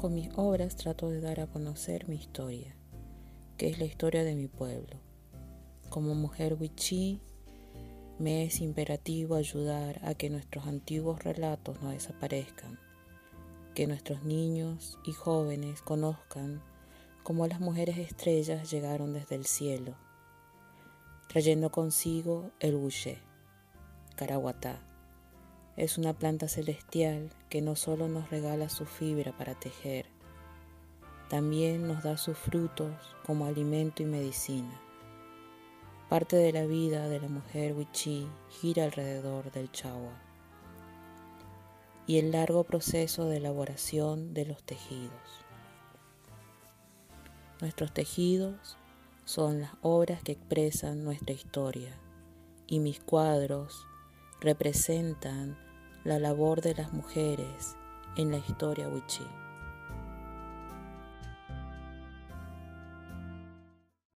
Con mis obras trato de dar a conocer mi historia, que es la historia de mi pueblo. Como mujer wichí, me es imperativo ayudar a que nuestros antiguos relatos no desaparezcan, que nuestros niños y jóvenes conozcan cómo las mujeres estrellas llegaron desde el cielo, trayendo consigo el buché, caraguatá es una planta celestial que no solo nos regala su fibra para tejer, también nos da sus frutos como alimento y medicina. Parte de la vida de la mujer wichí gira alrededor del chagua y el largo proceso de elaboración de los tejidos. Nuestros tejidos son las obras que expresan nuestra historia y mis cuadros representan la labor de las mujeres en la historia wichí.